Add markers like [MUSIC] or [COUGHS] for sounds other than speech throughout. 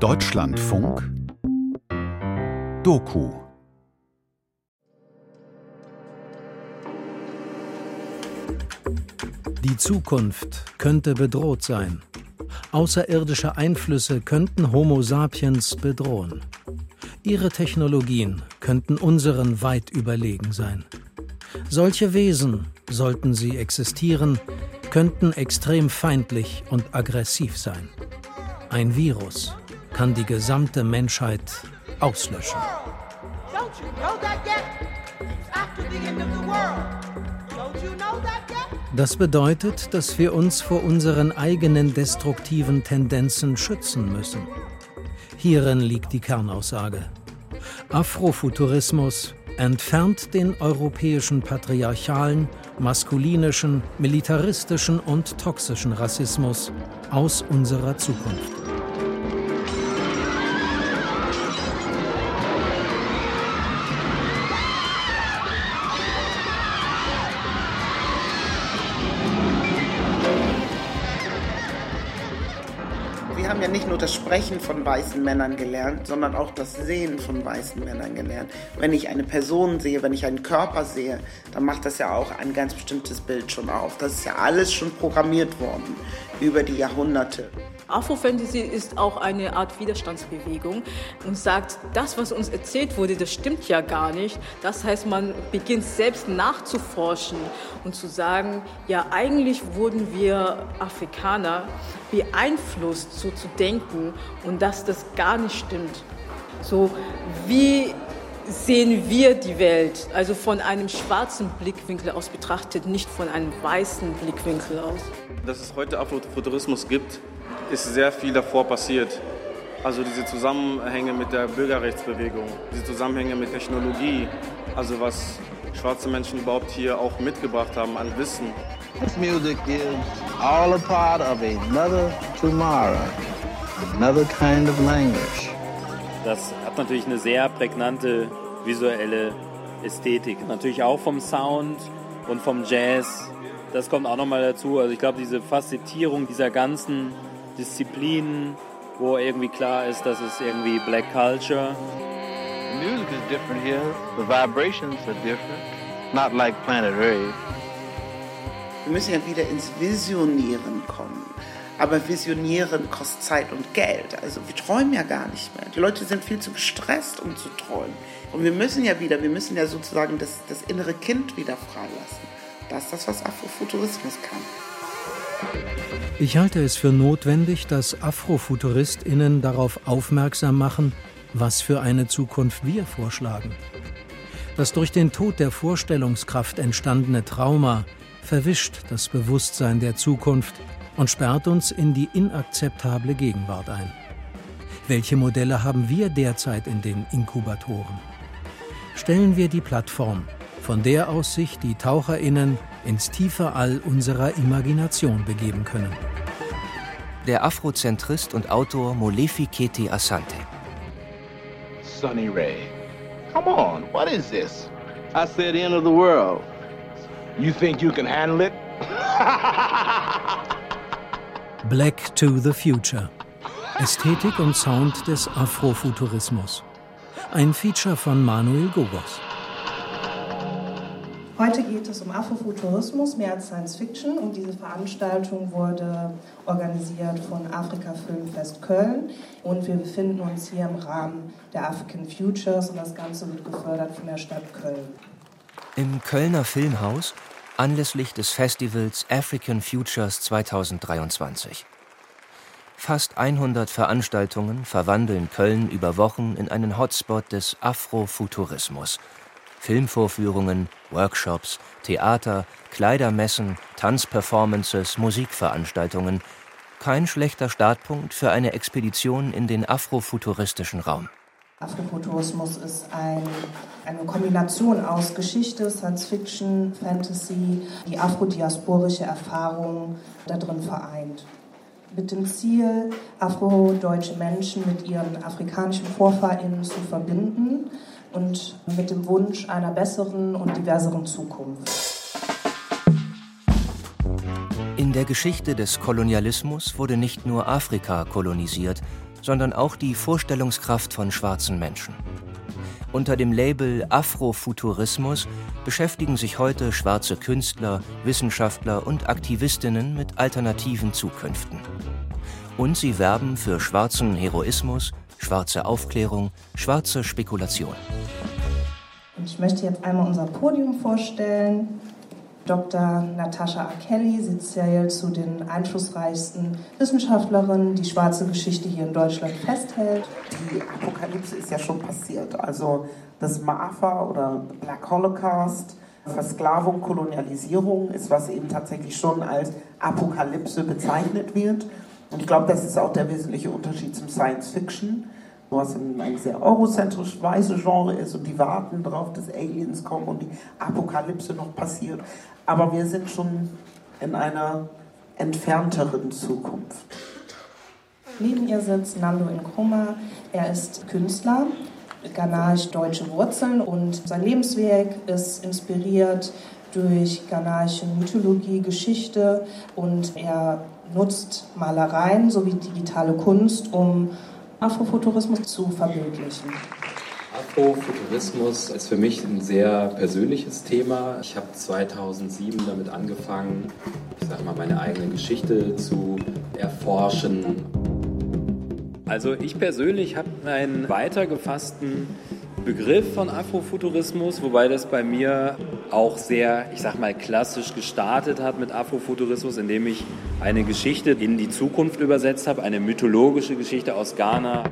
Deutschlandfunk Doku Die Zukunft könnte bedroht sein. Außerirdische Einflüsse könnten Homo sapiens bedrohen. Ihre Technologien könnten unseren weit überlegen sein. Solche Wesen, sollten sie existieren, könnten extrem feindlich und aggressiv sein. Ein Virus kann die gesamte Menschheit auslöschen. Das bedeutet, dass wir uns vor unseren eigenen destruktiven Tendenzen schützen müssen. Hierin liegt die Kernaussage. Afrofuturismus entfernt den europäischen patriarchalen, maskulinischen, militaristischen und toxischen Rassismus aus unserer Zukunft. Sprechen von weißen Männern gelernt, sondern auch das Sehen von weißen Männern gelernt. Wenn ich eine Person sehe, wenn ich einen Körper sehe, dann macht das ja auch ein ganz bestimmtes Bild schon auf. Das ist ja alles schon programmiert worden über die Jahrhunderte. Afrofantasy ist auch eine Art Widerstandsbewegung und sagt, das, was uns erzählt wurde, das stimmt ja gar nicht. Das heißt, man beginnt selbst nachzuforschen und zu sagen, ja, eigentlich wurden wir Afrikaner beeinflusst, so zu denken und dass das gar nicht stimmt. So, wie sehen wir die Welt, also von einem schwarzen Blickwinkel aus betrachtet, nicht von einem weißen Blickwinkel aus. Dass es heute Afrofuturismus gibt, ist sehr viel davor passiert. Also diese Zusammenhänge mit der Bürgerrechtsbewegung, diese Zusammenhänge mit Technologie, also was schwarze Menschen überhaupt hier auch mitgebracht haben an Wissen. This music is all a part of another tomorrow, another kind of language. Das hat natürlich eine sehr prägnante visuelle Ästhetik. Natürlich auch vom Sound und vom Jazz. Das kommt auch nochmal dazu. Also ich glaube, diese Facetierung dieser ganzen Disziplinen, wo irgendwie klar ist, dass es irgendwie Black Culture. The music is different here. The vibrations are different. Not like planet Earth. Wir müssen ja wieder ins Visionieren kommen. Aber Visionieren kostet Zeit und Geld. Also wir träumen ja gar nicht mehr. Die Leute sind viel zu gestresst, um zu träumen. Und wir müssen ja wieder, wir müssen ja sozusagen das, das innere Kind wieder freilassen. Das ist das, was Afrofuturismus kann. Ich halte es für notwendig, dass AfrofuturistInnen darauf aufmerksam machen, was für eine Zukunft wir vorschlagen. Das durch den Tod der Vorstellungskraft entstandene Trauma verwischt das Bewusstsein der Zukunft und sperrt uns in die inakzeptable Gegenwart ein. Welche Modelle haben wir derzeit in den Inkubatoren? Stellen wir die Plattform, von der aus sich die Taucherinnen ins tiefe All unserer Imagination begeben können. Der Afrozentrist und Autor Molefi Keti Asante. Sunny Ray. Come on, what is this? I said the end of the world. You think you can handle it? [LAUGHS] Black to the Future. Ästhetik und Sound des Afrofuturismus. Ein Feature von Manuel Gogos. Heute geht es um Afrofuturismus, mehr als Science Fiction. Und diese Veranstaltung wurde organisiert von Afrika Filmfest Köln. Und wir befinden uns hier im Rahmen der African Futures und das Ganze wird gefördert von der Stadt Köln. Im Kölner Filmhaus anlässlich des Festivals African Futures 2023. Fast 100 Veranstaltungen verwandeln Köln über Wochen in einen Hotspot des Afrofuturismus – Filmvorführungen, Workshops, Theater, Kleidermessen, Tanzperformances, Musikveranstaltungen. Kein schlechter Startpunkt für eine Expedition in den afrofuturistischen Raum. Afrofuturismus ist ein, eine Kombination aus Geschichte, Science Fiction, Fantasy, die afrodiasporische Erfahrung da drin vereint. Mit dem Ziel, afrodeutsche Menschen mit ihren afrikanischen VorfahrInnen zu verbinden und mit dem Wunsch einer besseren und diverseren Zukunft. In der Geschichte des Kolonialismus wurde nicht nur Afrika kolonisiert, sondern auch die Vorstellungskraft von schwarzen Menschen. Unter dem Label Afrofuturismus beschäftigen sich heute schwarze Künstler, Wissenschaftler und Aktivistinnen mit alternativen Zukünften. Und sie werben für schwarzen Heroismus, schwarze Aufklärung, schwarze Spekulation. Ich möchte jetzt einmal unser Podium vorstellen. Dr. Natascha A. Kelly. Sie zählt zu den einflussreichsten Wissenschaftlerinnen, die schwarze Geschichte hier in Deutschland festhält. Die Apokalypse ist ja schon passiert. Also das MAFA oder Black Holocaust, Versklavung, Kolonialisierung ist, was eben tatsächlich schon als Apokalypse bezeichnet wird. Und ich glaube, das ist auch der wesentliche Unterschied zum Science Fiction was ein sehr eurozentrisch weißes Genre ist und die warten darauf, dass Aliens kommen und die Apokalypse noch passiert. Aber wir sind schon in einer entfernteren Zukunft. Neben ihr sitzt Nando Nkrumah. Er ist Künstler, ghanaische-deutsche Wurzeln und sein Lebenswerk ist inspiriert durch ghanaische Mythologie, Geschichte und er nutzt Malereien sowie digitale Kunst, um Afrofuturismus zu verbildlichen. Afrofuturismus ist für mich ein sehr persönliches Thema. Ich habe 2007 damit angefangen, ich sag mal, meine eigene Geschichte zu erforschen. Also ich persönlich habe einen weiter gefassten Begriff von Afrofuturismus, wobei das bei mir auch sehr, ich sag mal, klassisch gestartet hat mit Afrofuturismus, indem ich eine Geschichte in die Zukunft übersetzt habe, eine mythologische Geschichte aus Ghana.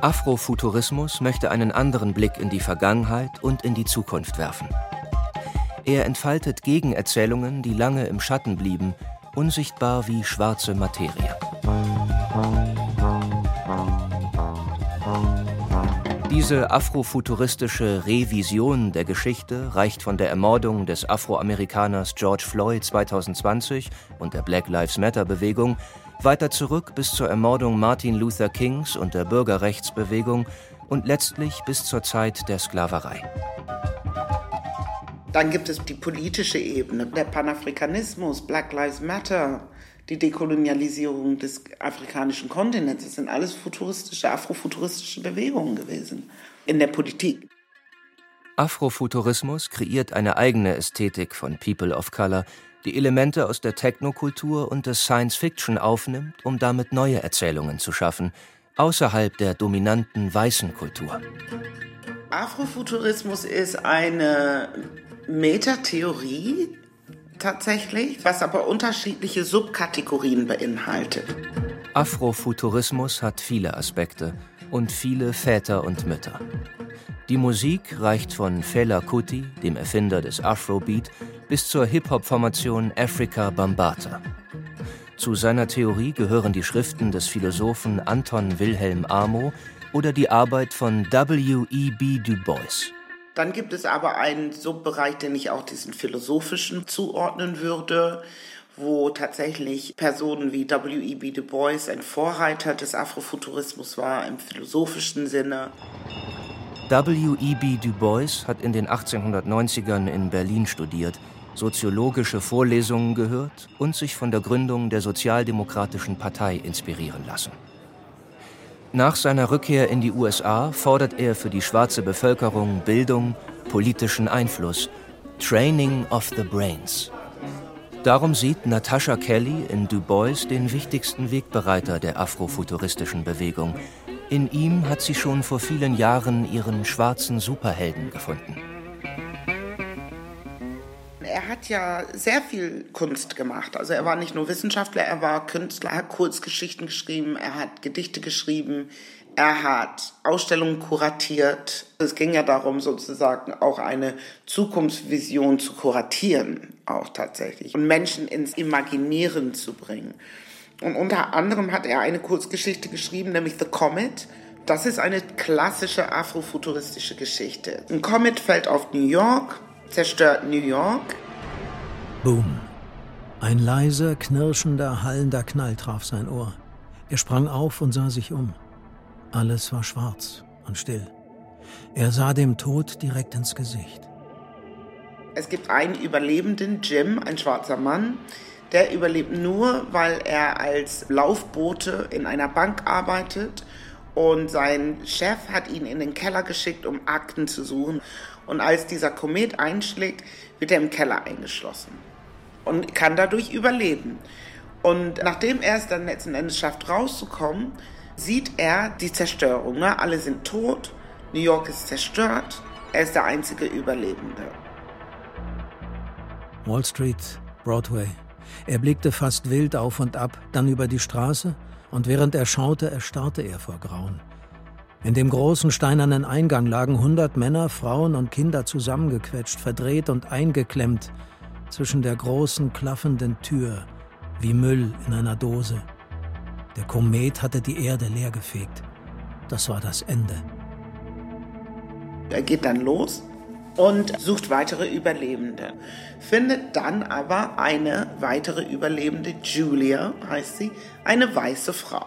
Afrofuturismus möchte einen anderen Blick in die Vergangenheit und in die Zukunft werfen. Er entfaltet Gegenerzählungen, die lange im Schatten blieben, unsichtbar wie schwarze Materie. Diese afrofuturistische Revision der Geschichte reicht von der Ermordung des Afroamerikaners George Floyd 2020 und der Black Lives Matter Bewegung weiter zurück bis zur Ermordung Martin Luther Kings und der Bürgerrechtsbewegung und letztlich bis zur Zeit der Sklaverei. Dann gibt es die politische Ebene, der Panafrikanismus, Black Lives Matter, die Dekolonialisierung des afrikanischen Kontinents. Das sind alles futuristische, afrofuturistische Bewegungen gewesen in der Politik. Afrofuturismus kreiert eine eigene Ästhetik von People of Color, die Elemente aus der Technokultur und des Science Fiction aufnimmt, um damit neue Erzählungen zu schaffen, außerhalb der dominanten weißen Kultur. Afrofuturismus ist eine Metatheorie tatsächlich, was aber unterschiedliche Subkategorien beinhaltet. Afrofuturismus hat viele Aspekte und viele Väter und Mütter. Die Musik reicht von Fela Kuti, dem Erfinder des Afrobeat, bis zur Hip-Hop-Formation Africa Bambata. Zu seiner Theorie gehören die Schriften des Philosophen Anton Wilhelm Amo oder die Arbeit von W.E.B. Du Bois. Dann gibt es aber einen Subbereich, den ich auch diesen philosophischen zuordnen würde, wo tatsächlich Personen wie W.E.B. Du Bois ein Vorreiter des Afrofuturismus war im philosophischen Sinne. W.E.B. Du Bois hat in den 1890ern in Berlin studiert, soziologische Vorlesungen gehört und sich von der Gründung der Sozialdemokratischen Partei inspirieren lassen. Nach seiner Rückkehr in die USA fordert er für die schwarze Bevölkerung Bildung, politischen Einfluss, Training of the Brains. Darum sieht Natasha Kelly in Du Bois den wichtigsten Wegbereiter der afrofuturistischen Bewegung. In ihm hat sie schon vor vielen Jahren ihren schwarzen Superhelden gefunden er hat ja sehr viel Kunst gemacht. Also er war nicht nur Wissenschaftler, er war Künstler, er hat Kurzgeschichten geschrieben, er hat Gedichte geschrieben, er hat Ausstellungen kuratiert. Es ging ja darum, sozusagen auch eine Zukunftsvision zu kuratieren, auch tatsächlich. Und Menschen ins Imaginieren zu bringen. Und unter anderem hat er eine Kurzgeschichte geschrieben, nämlich The Comet. Das ist eine klassische afrofuturistische Geschichte. Ein Comet fällt auf New York, zerstört New York Boom. Ein leiser, knirschender, hallender Knall traf sein Ohr. Er sprang auf und sah sich um. Alles war schwarz und still. Er sah dem Tod direkt ins Gesicht. Es gibt einen Überlebenden, Jim, ein schwarzer Mann, der überlebt nur, weil er als Laufbote in einer Bank arbeitet und sein Chef hat ihn in den Keller geschickt, um Akten zu suchen. Und als dieser Komet einschlägt, wird er im Keller eingeschlossen und kann dadurch überleben. Und nachdem er es dann letzten Endes schafft, rauszukommen, sieht er die Zerstörung. Ne? Alle sind tot, New York ist zerstört, er ist der einzige Überlebende. Wall Street, Broadway. Er blickte fast wild auf und ab, dann über die Straße, und während er schaute, erstarrte er vor Grauen. In dem großen steinernen Eingang lagen hundert Männer, Frauen und Kinder zusammengequetscht, verdreht und eingeklemmt zwischen der großen klaffenden Tür, wie Müll in einer Dose. Der Komet hatte die Erde leergefegt. Das war das Ende. Er geht dann los und sucht weitere Überlebende. Findet dann aber eine weitere Überlebende, Julia heißt sie, eine weiße Frau.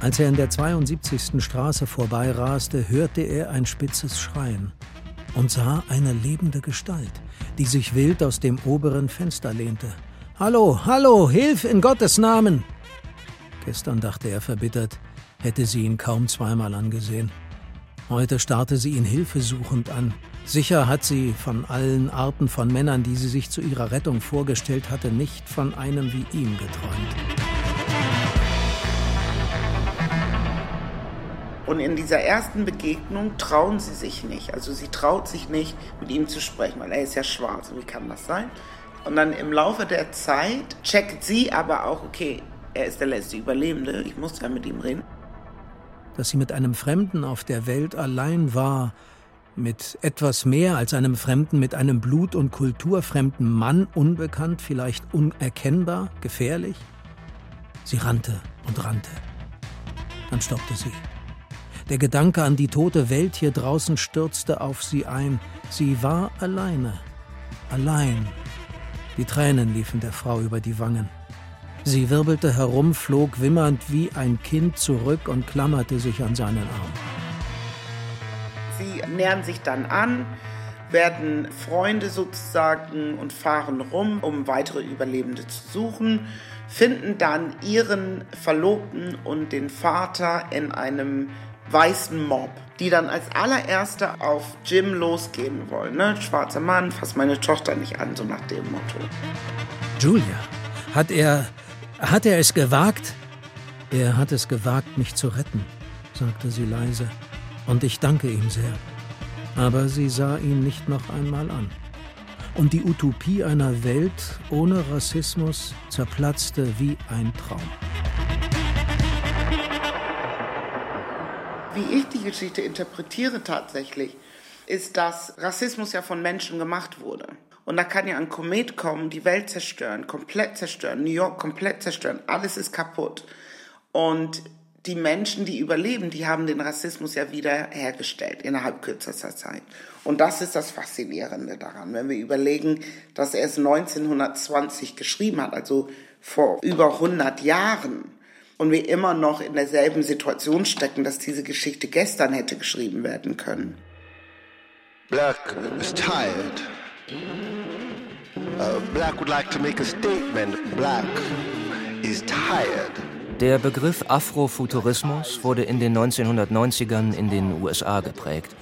Als er in der 72. Straße vorbeiraste, hörte er ein spitzes Schreien und sah eine lebende Gestalt, die sich wild aus dem oberen Fenster lehnte. Hallo, hallo, hilf in Gottes Namen! Gestern dachte er verbittert, hätte sie ihn kaum zweimal angesehen. Heute starrte sie ihn hilfesuchend an. Sicher hat sie von allen Arten von Männern, die sie sich zu ihrer Rettung vorgestellt hatte, nicht von einem wie ihm geträumt. Und in dieser ersten Begegnung trauen sie sich nicht. Also sie traut sich nicht, mit ihm zu sprechen, weil er ist ja schwarz. Wie kann das sein? Und dann im Laufe der Zeit checkt sie aber auch, okay, er ist der letzte Überlebende, ich muss ja mit ihm reden. Dass sie mit einem Fremden auf der Welt allein war, mit etwas mehr als einem Fremden, mit einem blut- und kulturfremden Mann, unbekannt, vielleicht unerkennbar, gefährlich? Sie rannte und rannte. Dann stoppte sie. Der Gedanke an die tote Welt hier draußen stürzte auf sie ein. Sie war alleine. Allein. Die Tränen liefen der Frau über die Wangen. Sie wirbelte herum, flog wimmernd wie ein Kind zurück und klammerte sich an seinen Arm. Sie nähern sich dann an, werden Freunde sozusagen und fahren rum, um weitere Überlebende zu suchen, finden dann ihren Verlobten und den Vater in einem weißen Mob, die dann als allererste auf Jim losgehen wollen. Ne? Schwarzer Mann, fass meine Tochter nicht an, so nach dem Motto. Julia, hat er, hat er es gewagt? Er hat es gewagt, mich zu retten, sagte sie leise. Und ich danke ihm sehr. Aber sie sah ihn nicht noch einmal an. Und die Utopie einer Welt ohne Rassismus zerplatzte wie ein Traum. Wie ich die Geschichte interpretiere tatsächlich, ist, dass Rassismus ja von Menschen gemacht wurde. Und da kann ja ein Komet kommen, die Welt zerstören, komplett zerstören, New York komplett zerstören, alles ist kaputt. Und die Menschen, die überleben, die haben den Rassismus ja wieder hergestellt innerhalb kürzester Zeit. Und das ist das Faszinierende daran, wenn wir überlegen, dass er es 1920 geschrieben hat, also vor über 100 Jahren und wir immer noch in derselben Situation stecken, dass diese Geschichte gestern hätte geschrieben werden können. Black is tired. Uh, black would like to make a statement. Black is tired. Der Begriff Afrofuturismus wurde in den 1990ern in den USA geprägt.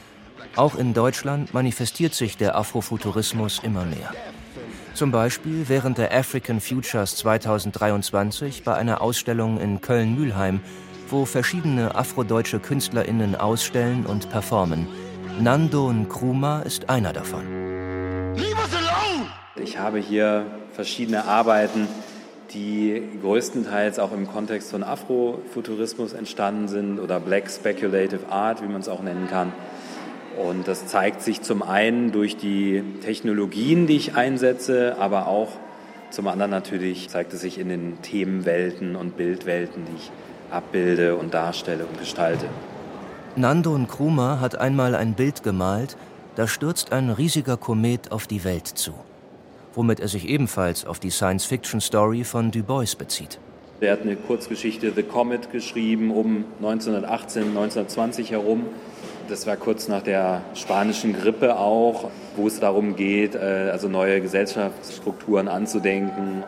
Auch in Deutschland manifestiert sich der Afrofuturismus immer mehr. Zum Beispiel während der African Futures 2023 bei einer Ausstellung in Köln-Mühlheim, wo verschiedene afrodeutsche KünstlerInnen ausstellen und performen. Nando Nkrumah ist einer davon. Ich habe hier verschiedene Arbeiten, die größtenteils auch im Kontext von Afrofuturismus entstanden sind oder Black Speculative Art, wie man es auch nennen kann. Und das zeigt sich zum einen durch die Technologien, die ich einsetze, aber auch zum anderen natürlich zeigt es sich in den Themenwelten und Bildwelten, die ich abbilde und darstelle und gestalte. Nando Nkrumah hat einmal ein Bild gemalt, da stürzt ein riesiger Komet auf die Welt zu, womit er sich ebenfalls auf die Science-Fiction-Story von Du Bois bezieht. Er hat eine Kurzgeschichte The Comet geschrieben um 1918, 1920 herum Das war kurz nach der spanischen Grippe auch, wo es darum geht, äh, also neue Gesellschaftsstrukturen anzudenken.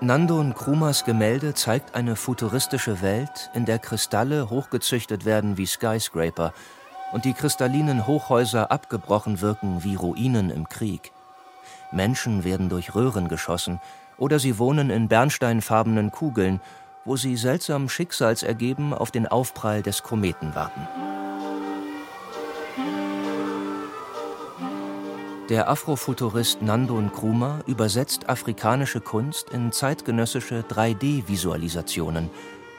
Nando Nkrumahs Gemälde zeigt eine futuristische Welt, in der Kristalle hochgezüchtet werden wie Skyscraper und die kristallinen Hochhäuser abgebrochen wirken wie Ruinen im Krieg. Menschen werden durch Röhren geschossen oder sie wohnen in bernsteinfarbenen Kugeln, wo sie seltsam schicksalsergeben auf den Aufprall des Kometen warten. Der Afrofuturist Nando Nkrumah übersetzt afrikanische Kunst in zeitgenössische 3D-Visualisationen.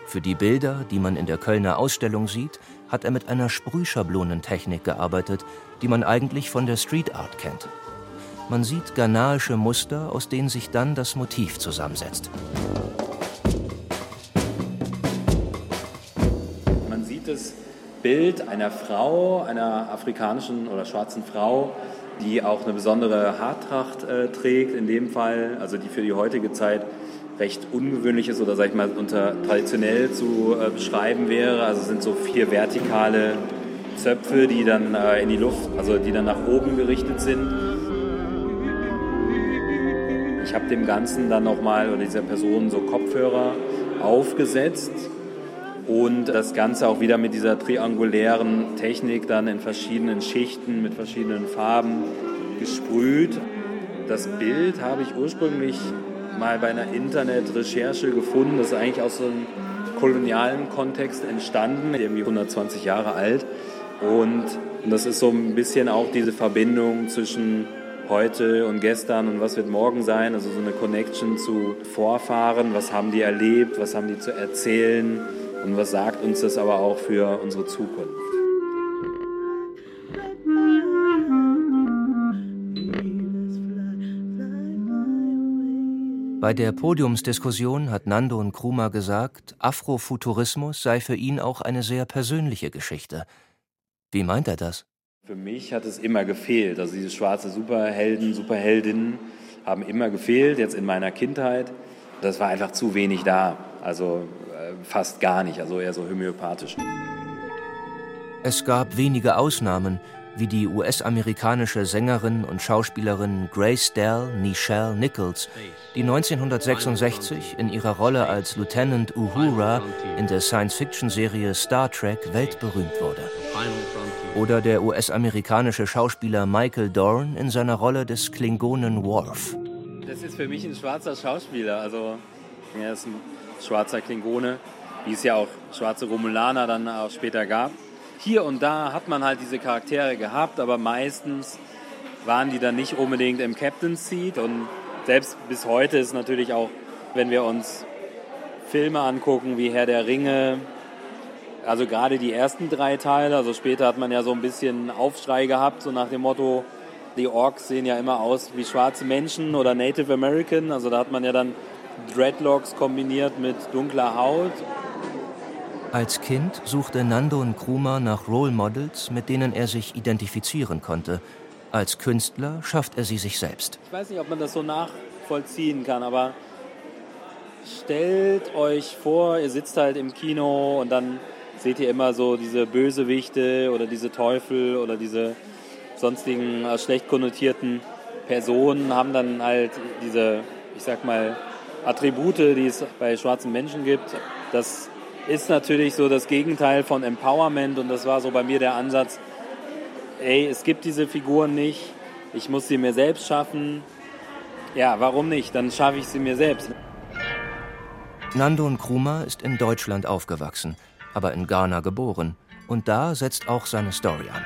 Für die Bilder, die man in der Kölner Ausstellung sieht, hat er mit einer Sprühschablonentechnik gearbeitet, die man eigentlich von der Street Art kennt. Man sieht ghanaische Muster, aus denen sich dann das Motiv zusammensetzt. Man sieht das Bild einer Frau, einer afrikanischen oder schwarzen Frau, die auch eine besondere Haartracht äh, trägt in dem Fall, also die für die heutige Zeit recht ungewöhnlich ist oder sag ich mal unter traditionell zu äh, beschreiben wäre. Also sind so vier vertikale Zöpfe, die dann äh, in die Luft, also die dann nach oben gerichtet sind. Ich habe dem Ganzen dann nochmal oder dieser Person so Kopfhörer aufgesetzt und das Ganze auch wieder mit dieser triangulären Technik dann in verschiedenen Schichten mit verschiedenen Farben gesprüht. Das Bild habe ich ursprünglich mal bei einer Internetrecherche gefunden. Das ist eigentlich aus so einem kolonialen Kontext entstanden, irgendwie 120 Jahre alt. Und das ist so ein bisschen auch diese Verbindung zwischen heute und gestern und was wird morgen sein. Also so eine Connection zu Vorfahren. Was haben die erlebt? Was haben die zu erzählen? Und was sagt uns das aber auch für unsere Zukunft? Bei der Podiumsdiskussion hat Nando Nkrumah gesagt, Afrofuturismus sei für ihn auch eine sehr persönliche Geschichte. Wie meint er das? Für mich hat es immer gefehlt. Also diese schwarze Superhelden, Superheldinnen haben immer gefehlt, jetzt in meiner Kindheit. Das war einfach zu wenig da. Also fast gar nicht, also eher so homöopathisch. Es gab wenige Ausnahmen, wie die US-amerikanische Sängerin und Schauspielerin Grace Dell Nichelle Nichols, die 1966 in ihrer Rolle als Lieutenant Uhura in der Science-Fiction-Serie Star Trek weltberühmt wurde. Oder der US-amerikanische Schauspieler Michael Dorn in seiner Rolle des Klingonen Worf. Das ist für mich ein schwarzer Schauspieler, also er ist ein schwarzer Klingone, wie es ja auch schwarze Romulaner dann auch später gab. Hier und da hat man halt diese Charaktere gehabt, aber meistens waren die dann nicht unbedingt im Captain's Seat und selbst bis heute ist natürlich auch, wenn wir uns Filme angucken wie Herr der Ringe, also gerade die ersten drei Teile, also später hat man ja so ein bisschen Aufschrei gehabt, so nach dem Motto, die Orks sehen ja immer aus wie schwarze Menschen oder Native American, also da hat man ja dann Dreadlocks kombiniert mit dunkler Haut. Als Kind suchte Nando Nkrumah nach Role Models, mit denen er sich identifizieren konnte. Als Künstler schafft er sie sich selbst. Ich weiß nicht, ob man das so nachvollziehen kann, aber stellt euch vor, ihr sitzt halt im Kino und dann seht ihr immer so diese Bösewichte oder diese Teufel oder diese sonstigen äh, schlecht konnotierten Personen haben dann halt diese, ich sag mal, Attribute, die es bei schwarzen Menschen gibt. Das ist natürlich so das Gegenteil von Empowerment und das war so bei mir der Ansatz, ey, es gibt diese Figuren nicht, ich muss sie mir selbst schaffen. Ja, warum nicht? Dann schaffe ich sie mir selbst. Nando Nkrumah ist in Deutschland aufgewachsen, aber in Ghana geboren. Und da setzt auch seine Story an.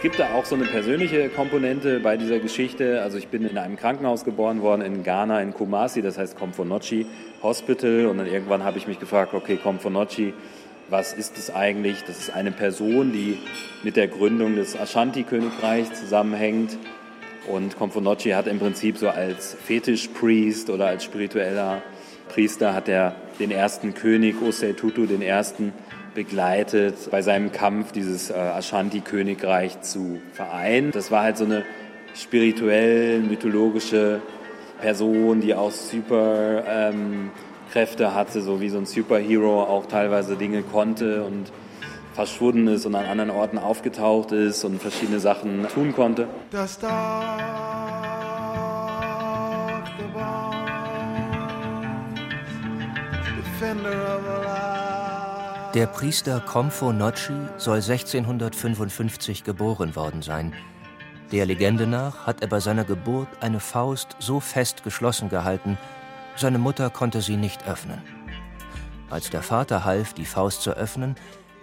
Es gibt da auch so eine persönliche Komponente bei dieser Geschichte. Also ich bin in einem Krankenhaus geboren worden in Ghana, in Kumasi, das heißt Komfonochi Hospital. Und dann irgendwann habe ich mich gefragt, okay, Komfonochi, was ist es eigentlich? Das ist eine Person, die mit der Gründung des Ashanti-Königreichs zusammenhängt. Und Komfonochi hat im Prinzip so als Fetischpriest oder als spiritueller Priester hat er den ersten König, Osei Tutu, den ersten begleitet bei seinem Kampf, dieses äh, Ashanti-Königreich zu vereinen. Das war halt so eine spirituell, mythologische Person, die auch super ähm, Kräfte hatte, so wie so ein Superhero auch teilweise Dinge konnte und verschwunden ist und an anderen Orten aufgetaucht ist und verschiedene Sachen tun konnte. Der Priester Komfo Nocci soll 1655 geboren worden sein. Der Legende nach hat er bei seiner Geburt eine Faust so fest geschlossen gehalten, seine Mutter konnte sie nicht öffnen. Als der Vater half, die Faust zu öffnen,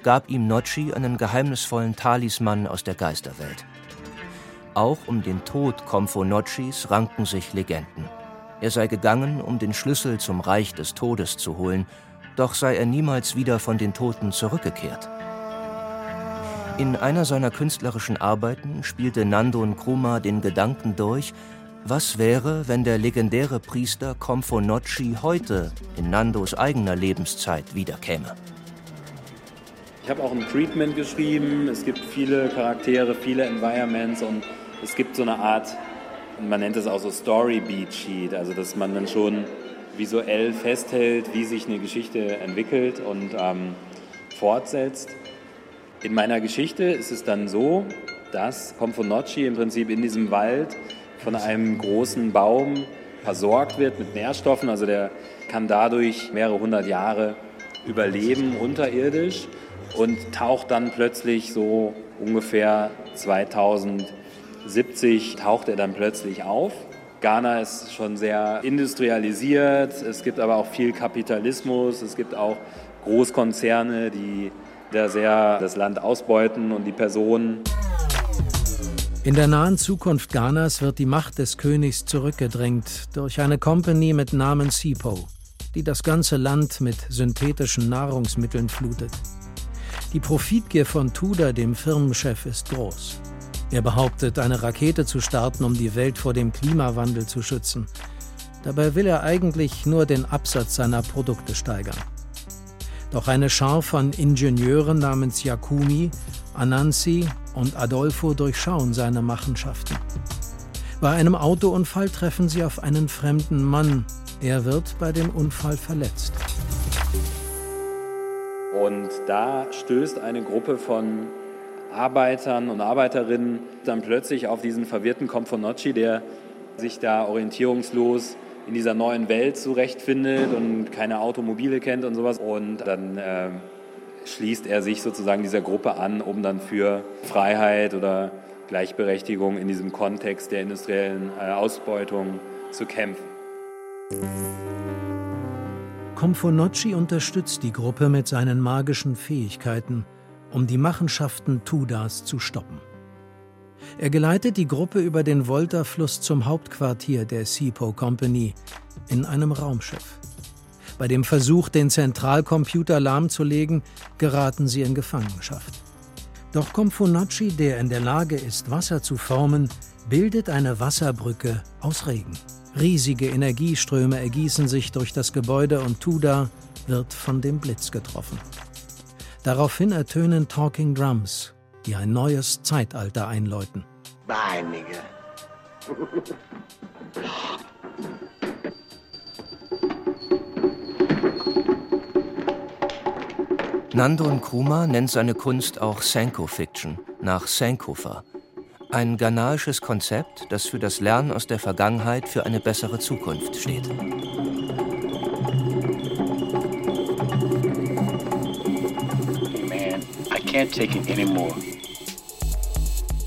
gab ihm Nocci einen geheimnisvollen Talisman aus der Geisterwelt. Auch um den Tod Komfo Noccis ranken sich Legenden. Er sei gegangen, um den Schlüssel zum Reich des Todes zu holen, doch sei er niemals wieder von den Toten zurückgekehrt. In einer seiner künstlerischen Arbeiten spielte Nando Nkrumah den Gedanken durch, was wäre, wenn der legendäre Priester Komfo Nocci heute in Nandos eigener Lebenszeit wiederkäme. Ich habe auch ein Treatment geschrieben. Es gibt viele Charaktere, viele Environments und es gibt so eine Art, man nennt es auch so Story Beat Sheet, also dass man dann schon visuell festhält, wie sich eine Geschichte entwickelt und ähm, fortsetzt. In meiner Geschichte ist es dann so, dass Pomfonocci im Prinzip in diesem Wald von einem großen Baum versorgt wird mit Nährstoffen. Also der kann dadurch mehrere hundert Jahre überleben unterirdisch und taucht dann plötzlich so ungefähr 2070 taucht er dann plötzlich auf. Ghana ist schon sehr industrialisiert, es gibt aber auch viel Kapitalismus, es gibt auch Großkonzerne, die da sehr das Land ausbeuten und die Personen. In der nahen Zukunft Ghanas wird die Macht des Königs zurückgedrängt durch eine Company mit Namen SIPO, die das ganze Land mit synthetischen Nahrungsmitteln flutet. Die Profitgier von Tudor, dem Firmenchef, ist groß. Er behauptet, eine Rakete zu starten, um die Welt vor dem Klimawandel zu schützen. Dabei will er eigentlich nur den Absatz seiner Produkte steigern. Doch eine Schar von Ingenieuren namens Yakumi, Anansi und Adolfo durchschauen seine Machenschaften. Bei einem Autounfall treffen sie auf einen fremden Mann. Er wird bei dem Unfall verletzt. Und da stößt eine Gruppe von Arbeitern und Arbeiterinnen dann plötzlich auf diesen verwirrten Komfonocci, der sich da orientierungslos in dieser neuen Welt zurechtfindet und keine Automobile kennt und sowas. Und dann äh, schließt er sich sozusagen dieser Gruppe an, um dann für Freiheit oder Gleichberechtigung in diesem Kontext der industriellen äh, Ausbeutung zu kämpfen. Komfonocci unterstützt die Gruppe mit seinen magischen Fähigkeiten, um die Machenschaften Tudas zu stoppen. Er geleitet die Gruppe über den Volta-Fluss zum Hauptquartier der Sipo Company in einem Raumschiff. Bei dem Versuch, den Zentralcomputer lahmzulegen, geraten sie in Gefangenschaft. Doch Komfonocci, der in der Lage ist, Wasser zu formen, bildet eine Wasserbrücke aus Regen. Riesige Energieströme ergießen sich durch das Gebäude und Tuda wird von dem Blitz getroffen. Daraufhin ertönen Talking Drums, die ein neues Zeitalter einläuten. Bye, nigga. Nando Nkrumah nennt seine Kunst auch Sanko-Fiction, nach Sankofa, ein ghanaisches Konzept, das für das Lernen aus der Vergangenheit für eine bessere Zukunft steht.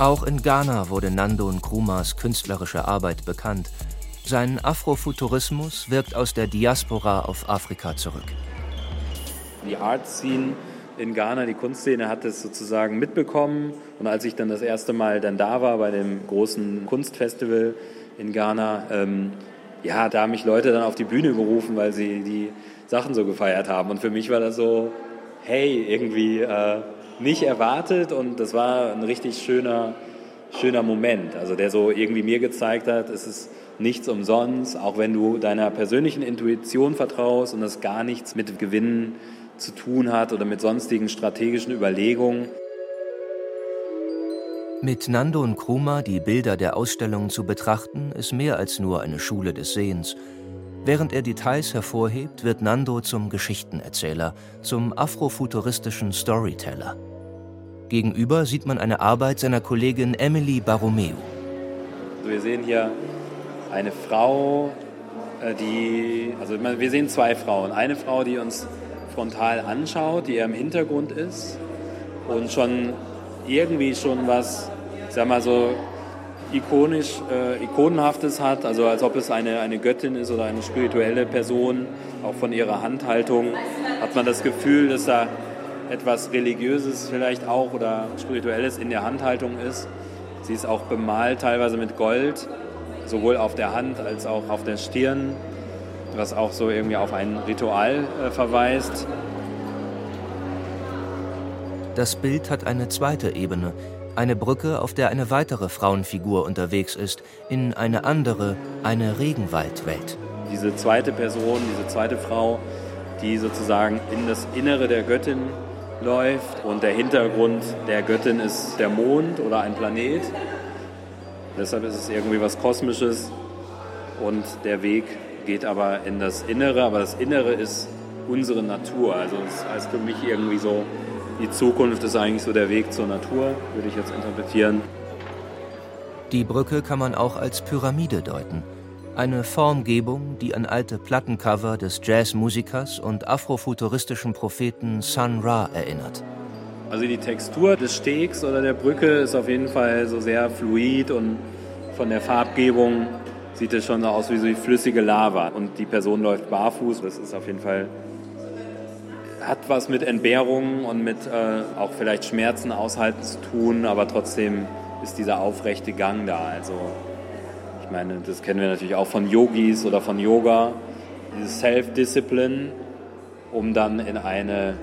Auch in Ghana wurde Nando Nkrumahs künstlerische Arbeit bekannt. Sein Afrofuturismus wirkt aus der Diaspora auf Afrika zurück. Die Art Scene in Ghana, die Kunstszene hat es sozusagen mitbekommen. Und als ich dann das erste Mal dann da war bei dem großen Kunstfestival in Ghana, ähm, ja, da haben mich Leute dann auf die Bühne gerufen, weil sie die Sachen so gefeiert haben. Und für mich war das so, hey, irgendwie äh, nicht erwartet und das war ein richtig schöner, schöner Moment. Also der so irgendwie mir gezeigt hat, es ist nichts umsonst, auch wenn du deiner persönlichen Intuition vertraust und das gar nichts mit Gewinnen zu tun hat oder mit sonstigen strategischen Überlegungen. Mit Nando und Kruma die Bilder der Ausstellung zu betrachten, ist mehr als nur eine Schule des Sehens. Während er Details hervorhebt, wird Nando zum Geschichtenerzähler, zum afrofuturistischen Storyteller. Gegenüber sieht man eine Arbeit seiner Kollegin Emily Baromeu. Wir sehen hier eine Frau, äh, die, also wir sehen zwei Frauen. Eine Frau, die uns frontal anschaut, die eher im Hintergrund ist und schon irgendwie schon was, ich sag mal so, ikonisch, äh, ikonenhaftes hat, also als ob es eine, eine Göttin ist oder eine spirituelle Person, auch von ihrer Handhaltung hat man das Gefühl, dass da etwas Religiöses vielleicht auch oder Spirituelles in der Handhaltung ist. Sie ist auch bemalt, teilweise mit Gold, sowohl auf der Hand als auch auf der Stirn, was auch so irgendwie auf ein Ritual äh, verweist. Das Bild hat eine zweite Ebene, eine Brücke, auf der eine weitere Frauenfigur unterwegs ist, in eine andere, eine Regenwaldwelt. Diese zweite Person, diese zweite Frau, die sozusagen in das Innere der Göttin läuft und der Hintergrund der Göttin ist der Mond oder ein Planet. Deshalb ist es irgendwie was Kosmisches und der Weg geht aber in das Innere, aber das Innere ist unsere Natur. Also das heißt für mich irgendwie so, die Zukunft ist eigentlich so der Weg zur Natur, würde ich jetzt interpretieren. Die Brücke kann man auch als Pyramide deuten. Eine Formgebung, die an alte Plattencover des Jazzmusikers und afrofuturistischen Propheten Sun Ra erinnert. Also die Textur des Stegs oder der Brücke ist auf jeden Fall so sehr fluid und von der Farbgebung sieht es schon aus wie so flüssige Lava. Und die Person läuft barfuß. Das ist auf jeden Fall hat was mit Entbehrungen und mit äh, auch vielleicht Schmerzen aushalten zu tun, aber trotzdem ist dieser aufrechte Gang da. Also ich meine, das kennen wir natürlich auch von Yogis oder von Yoga, dieses Self-Discipline, um dann in eine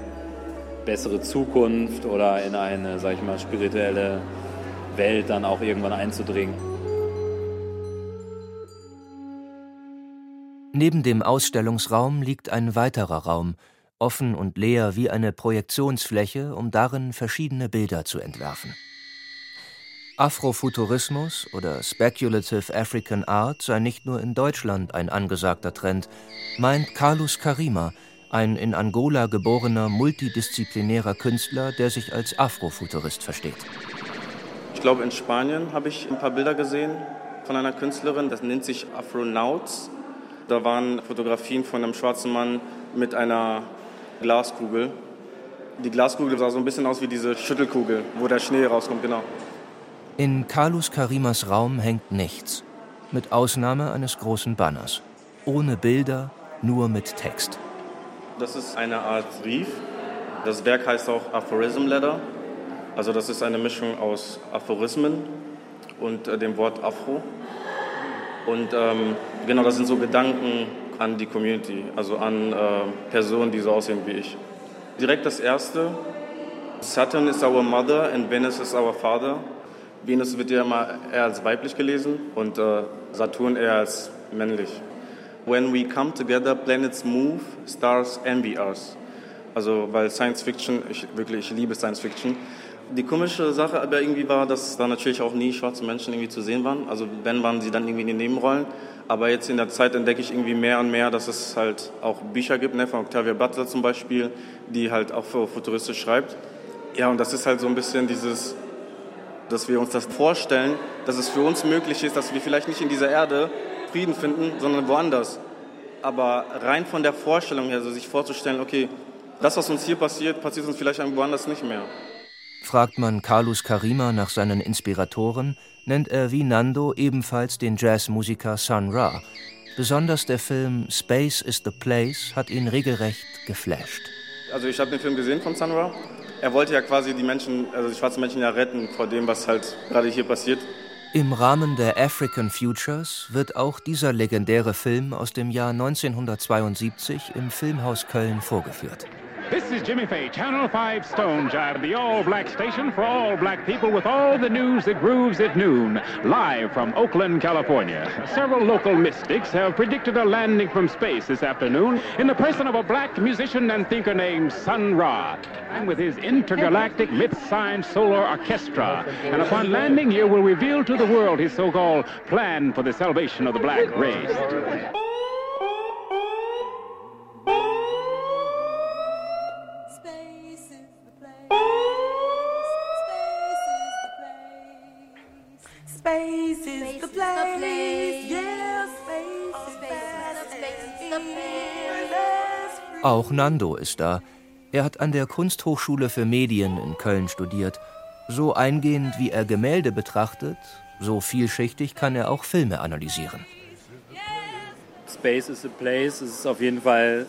bessere Zukunft oder in eine, sag ich mal, spirituelle Welt dann auch irgendwann einzudringen. Neben dem Ausstellungsraum liegt ein weiterer Raum, offen und leer wie eine Projektionsfläche, um darin verschiedene Bilder zu entwerfen. Afrofuturismus oder Speculative African Art sei nicht nur in Deutschland ein angesagter Trend, meint Carlos Karima, ein in Angola geborener multidisziplinärer Künstler, der sich als Afrofuturist versteht. Ich glaube, in Spanien habe ich ein paar Bilder gesehen von einer Künstlerin, das nennt sich Afronauts. Da waren Fotografien von einem schwarzen Mann mit einer Glaskugel. Die Glaskugel sah so ein bisschen aus wie diese Schüttelkugel, wo der Schnee rauskommt, genau. In Carlos Karimas Raum hängt nichts, mit Ausnahme eines großen Banners. Ohne Bilder, nur mit Text. Das ist eine Art Brief. Das Werk heißt auch Aphorism Letter. Also das ist eine Mischung aus Aphorismen und äh, dem Wort Afro. Und ähm, genau, das sind so Gedanken an die Community, also an äh, Personen, die so aussehen wie ich. Direkt das erste, Saturn is our mother and Venus is our father. Venus wird ja immer eher als weiblich gelesen und äh, Saturn eher als männlich. When we come together, planets move, stars envy us. Also, weil Science Fiction, ich wirklich, ich liebe Science Fiction. Die komische Sache aber irgendwie war, dass da natürlich auch nie schwarze Menschen irgendwie zu sehen waren. Also, wenn waren sie dann irgendwie in den Nebenrollen. Aber jetzt in der Zeit entdecke ich irgendwie mehr und mehr, dass es halt auch Bücher gibt, ne, von Octavia Butler zum Beispiel, die halt auch für futuristisch schreibt. Ja, und das ist halt so ein bisschen dieses, dass wir uns das vorstellen, dass es für uns möglich ist, dass wir vielleicht nicht in dieser Erde Frieden finden, sondern woanders. Aber rein von der Vorstellung her, also sich vorzustellen, okay, das, was uns hier passiert, passiert uns vielleicht woanders nicht mehr. Fragt man Carlos Karima nach seinen Inspiratoren, nennt er wie Nando ebenfalls den Jazzmusiker Sun Ra. Besonders der Film Space is the Place hat ihn regelrecht geflasht. Also ich habe den Film gesehen von Sun Ra. Er wollte ja quasi die Menschen, also die schwarzen Menschen ja retten vor dem, was halt gerade hier passiert. Im Rahmen der African Futures wird auch dieser legendäre Film aus dem Jahr 1972 im Filmhaus Köln vorgeführt. This is Jimmy Faye, Channel 5 Stone Jive, the all-black station for all black people with all the news that grooves at noon, live from Oakland, California. Several local mystics have predicted a landing from space this afternoon in the person of a black musician and thinker named Sun Ra, and with his intergalactic myth-science solar orchestra. And upon landing here will reveal to the world his so-called plan for the salvation of the black race. Is the place. Yeah, space is the place. Auch Nando ist da. Er hat an der Kunsthochschule für Medien in Köln studiert. So eingehend wie er Gemälde betrachtet, so vielschichtig kann er auch Filme analysieren. Space is a Place es ist auf jeden Fall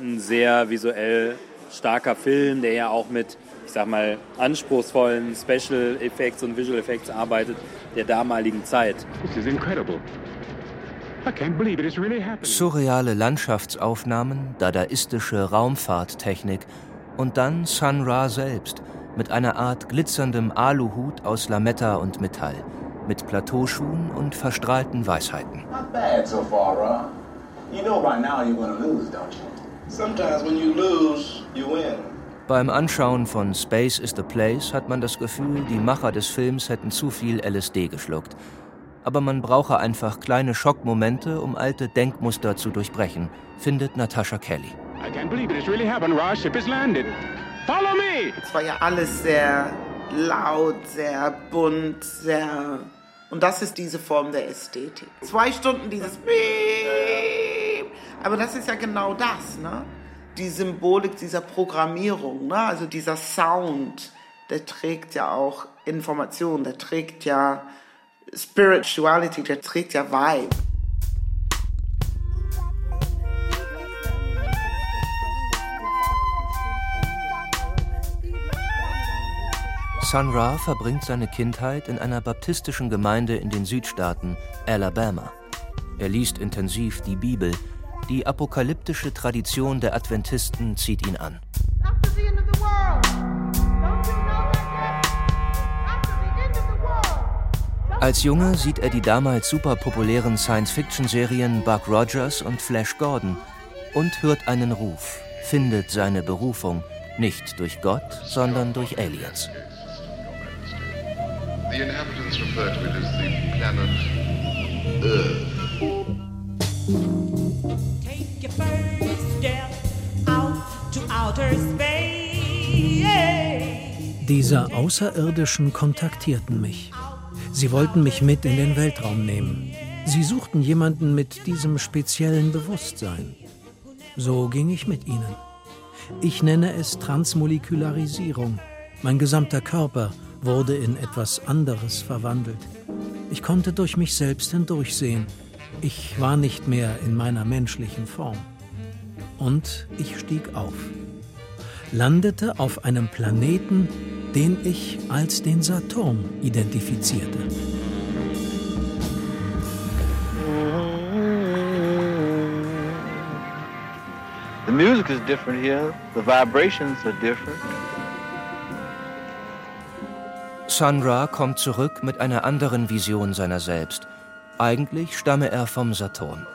ein sehr visuell starker Film, der ja auch mit, sag mal, anspruchsvollen Special Effects und Visual Effects arbeitet der damaligen Zeit. This is incredible. I can't believe it is really happening. Surreale Landschaftsaufnahmen, dadaistische Raumfahrttechnik und dann Sun Ra selbst mit einer Art glitzerndem Aluhut aus Lametta und Metall, mit Plateauschuhen und verstrahlten Weisheiten. Not bad so far, Ra. You know by now you're gonna lose, don't you? Sometimes when you lose, you win. Beim Anschauen von Space is the Place hat man das Gefühl, die Macher des Films hätten zu viel LSD geschluckt. Aber man brauche einfach kleine Schockmomente, um alte Denkmuster zu durchbrechen, findet Natasha Kelly. I can't believe it is really happened. Ra, ship has landed. Follow me! Es war ja alles sehr laut, sehr bunt, sehr. Und das ist diese Form der Ästhetik. Zwei Stunden dieses Beep. Aber das ist ja genau das, ne? Die Symbolik dieser Programmierung, ne? Also dieser Sound, der trägt ja auch Information, der trägt ja Spirituality, der trägt ja Vibe. Sun Ra verbringt seine Kindheit in einer baptistischen Gemeinde in den Südstaaten, Alabama. Er liest intensiv die Bibel. Die apokalyptische Tradition der Adventisten zieht ihn an. Als Junge sieht er die damals super populären Science-Fiction-Serien Buck Rogers und Flash Gordon und hört einen Ruf, findet seine Berufung, nicht durch Gott, sondern durch Aliens. The inhabitants refer to it as the planet Earth. Take. Diese Außerirdischen kontaktierten mich. Sie wollten mich mit in den Weltraum nehmen. Sie suchten jemanden mit diesem speziellen Bewusstsein. So ging ich mit ihnen. Ich nenne es Transmolekularisierung. Mein gesamter Körper wurde in etwas anderes verwandelt. Ich konnte durch mich selbst hindurchsehen. Ich war nicht mehr in meiner menschlichen Form. Und ich stieg auf. Landete auf einem Planeten, den ich als den Saturn identifizierte. The music is different here. The vibrations are different. Sun Ra kommt zurück mit einer anderen Vision seiner selbst. Eigentlich stamme er vom Saturn.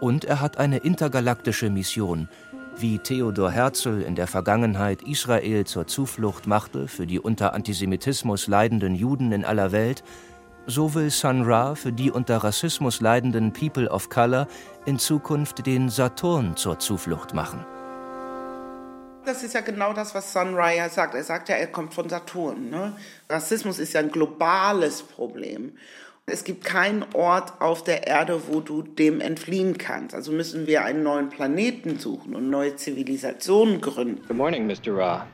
Und er hat eine intergalaktische Mission. Wie Theodor Herzl in der Vergangenheit Israel zur Zuflucht machte für die unter Antisemitismus leidenden Juden in aller Welt, so will Sun Ra für die unter Rassismus leidenden People of Color in Zukunft den Saturn zur Zuflucht machen. Das ist ja genau das, was Sun Ra ja sagt. Er sagt ja, er kommt von Saturn. Ne? Rassismus ist ja ein globales Problem. Es gibt keinen Ort auf der Erde, wo du dem entfliehen kannst. Also müssen wir einen neuen Planeten suchen und neue Zivilisationen gründen. Good morning, Mr. Ra.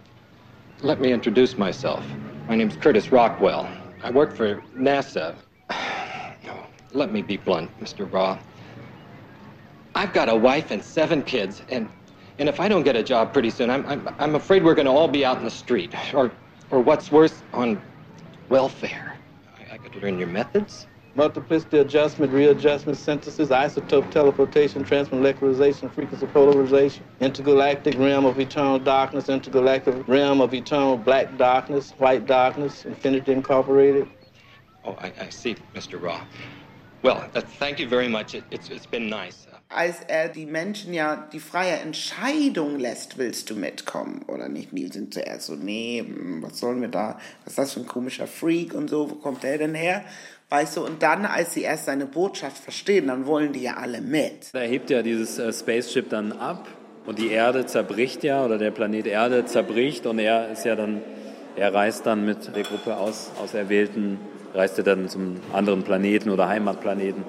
Let me introduce myself. My name's Curtis Rockwell. I work for NASA. [SIGHS] Let me be blunt, Mr. Ra. I've got a wife and seven kids, and and if I don't get a job pretty soon, I'm I'm, I'm afraid we're going to all be out in the street, or or what's worse, on welfare. I, I learn your methods. Multiplicity adjustment, readjustment synthesis, isotope teleportation, transmolecularization, frequency polarization, intergalactic realm of eternal darkness, intergalactic realm of eternal black darkness, white darkness, Infinity Incorporated. Oh, I, I see, Mr. Ra. Well, uh, thank you very much. It, it's it's been nice. Als er die Menschen ja die freie Entscheidung lässt, willst du mitkommen oder nicht? Die sind zuerst so, nee, hm, was sollen wir da? Was ist das für ein komischer Freak und so? Wo kommt der denn her? Weißt du, und dann, als sie erst seine Botschaft verstehen, dann wollen die ja alle mit. Da hebt ja dieses äh, Spaceship dann ab und die Erde zerbricht ja oder der Planet Erde zerbricht und er ist ja dann, er reist dann mit der Gruppe aus, erwählten reist er dann zum anderen Planeten oder Heimatplaneten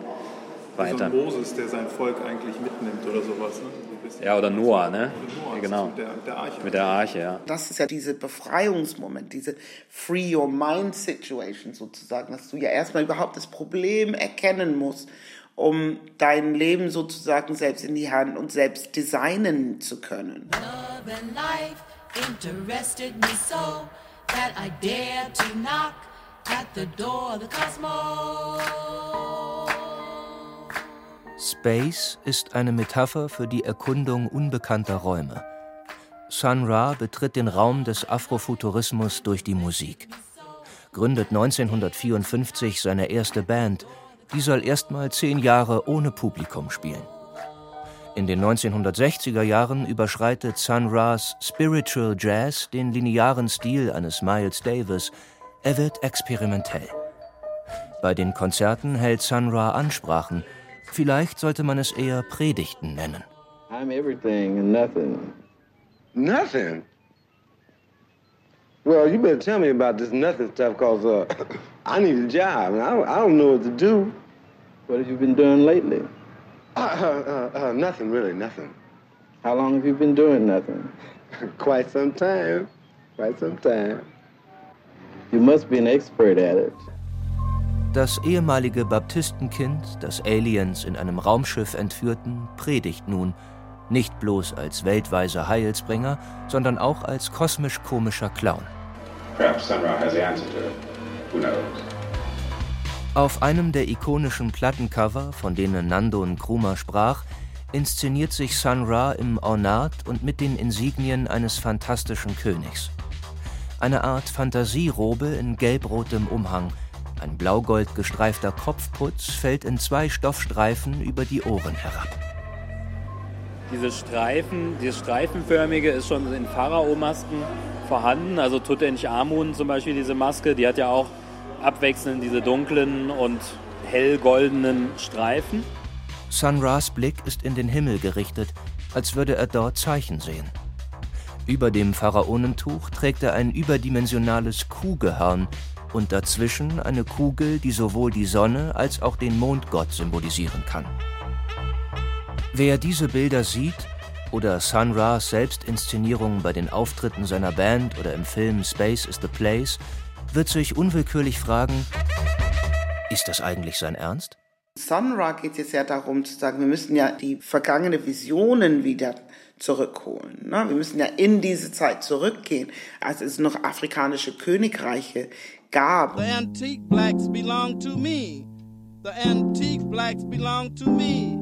weiter. So Moses, der sein Volk eigentlich mitnimmt oder sowas. Ne? Ja, oder Noah, ne? Noah, genau. Mit der, mit der Arche. Mit der Arche, ja. Das ist ja diese Befreiungsmoment, diese Free Your Mind Situation sozusagen, dass du ja erstmal überhaupt das Problem erkennen musst, um dein Leben sozusagen selbst in die Hand und selbst designen zu können. Love and life interested me so that I dared to knock at the door of the cosmos. Space ist eine Metapher für die Erkundung unbekannter Räume. Sun Ra betritt den Raum des Afrofuturismus durch die Musik. Gründet 1954 seine erste Band, die soll erstmal zehn Jahre ohne Publikum spielen. In den 1960er Jahren überschreitet Sun Ra's Spiritual Jazz den linearen Stil eines Miles Davis. Er wird experimentell. Bei den Konzerten hält Sun Ra Ansprachen. Vielleicht sollte man es eher Predigten nennen. I'm everything and nothing. Nothing? Well, you better tell me about this nothing stuff, because uh, [COUGHS] I need a job, and I don't, I don't know what to do. What have you been doing lately? Uh, uh, uh, nothing, really, nothing. How long have you been doing nothing? [LAUGHS] Quite some time. Quite some time. You must be an expert at it. Das ehemalige Baptistenkind, das Aliens in einem Raumschiff entführten, predigt nun, nicht bloß als weltweiser Heilsbringer, sondern auch als kosmisch-komischer Clown. Auf einem der ikonischen Plattencover, von denen Nando Nkrumah sprach, inszeniert sich Sun Ra im Ornat und mit den Insignien eines fantastischen Königs. Eine Art Fantasierobe in gelbrotem Umhang, ein blaugold gestreifter Kopfputz fällt in zwei Stoffstreifen über die Ohren herab. Diese Streifen, dieses Streifenförmige ist schon in Pharao-Masken vorhanden. Also Tutanchamun zum Beispiel, diese Maske, die hat ja auch abwechselnd diese dunklen und hellgoldenen Streifen. Sun Ras Blick ist in den Himmel gerichtet, als würde er dort Zeichen sehen. Über dem Pharaonentuch trägt er ein überdimensionales Kuhgehörn und dazwischen eine Kugel, die sowohl die Sonne als auch den Mondgott symbolisieren kann. Wer diese Bilder sieht oder Sun Ra's Selbstinszenierung bei den Auftritten seiner Band oder im Film Space is the Place, wird sich unwillkürlich fragen, ist das eigentlich sein Ernst? Sun Ra geht es ja darum zu sagen, wir müssen ja die vergangene Visionen wieder zurückholen. Ne? Wir müssen ja in diese Zeit zurückgehen, als es noch afrikanische Königreiche gab. The antique blacks belong to me. The antique blacks belong to me.